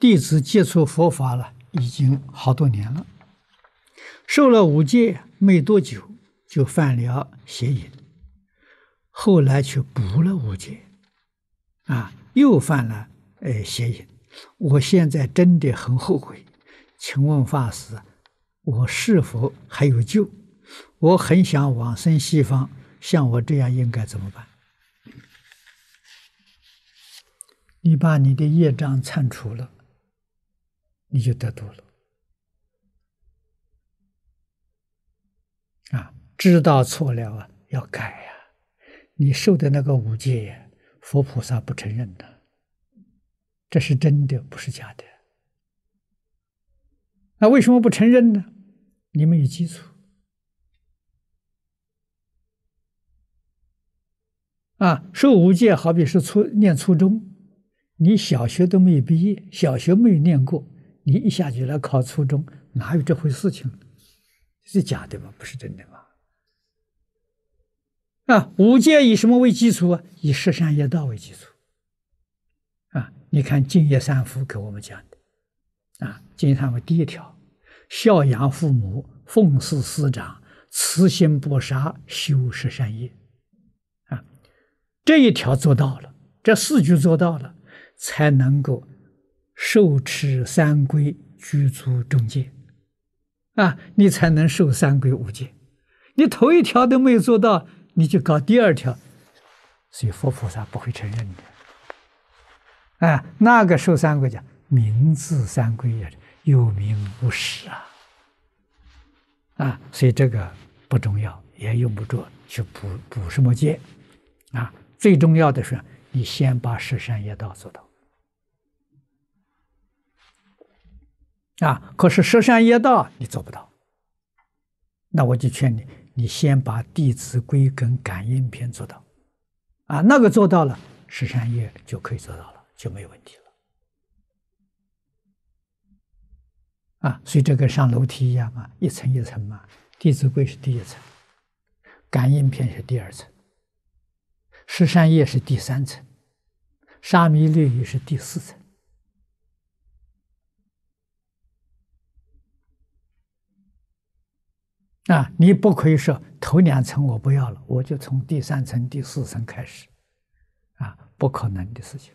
弟子接触佛法了，已经好多年了。受了五戒没多久，就犯了邪淫，后来却补了五戒，啊，又犯了呃邪淫。我现在真的很后悔，请问法师，我是否还有救？我很想往生西方，像我这样应该怎么办？你把你的业障铲除了。你就得度了啊！知道错了啊，要改呀！你受的那个五戒，佛菩萨不承认的，这是真的，不是假的。那为什么不承认呢？你没有基础啊！受五戒好比是初念初中，你小学都没有毕业，小学没有念过。你一下就来考初中，哪有这回事情？是假的吗？不是真的吗？啊，五戒以什么为基础啊？以十善业道为基础。啊，你看《净业三福》给我们讲的，啊，《净业三福》第一条：孝养父母，奉事师长，慈心不杀，修十善业。啊，这一条做到了，这四句做到了，才能够。受持三规，具足众戒，啊，你才能受三规五戒。你头一条都没有做到，你就搞第二条，所以佛菩萨不会承认的。啊，那个受三规讲名字三规也有名无实啊，啊，所以这个不重要，也用不着去补补什么戒，啊，最重要的是你先把十善业道做到。啊！可是十善业道你做不到，那我就劝你，你先把《弟子规》跟《感应篇》做到，啊，那个做到了，十善业就可以做到了，就没问题了。啊，所以这个上楼梯一样嘛，一层一层嘛，《弟子规》是第一层，《感应篇》是第二层，十善业是第三层，沙弥律仪是第四层。啊，你不可以说头两层我不要了，我就从第三层、第四层开始，啊，不可能的事情。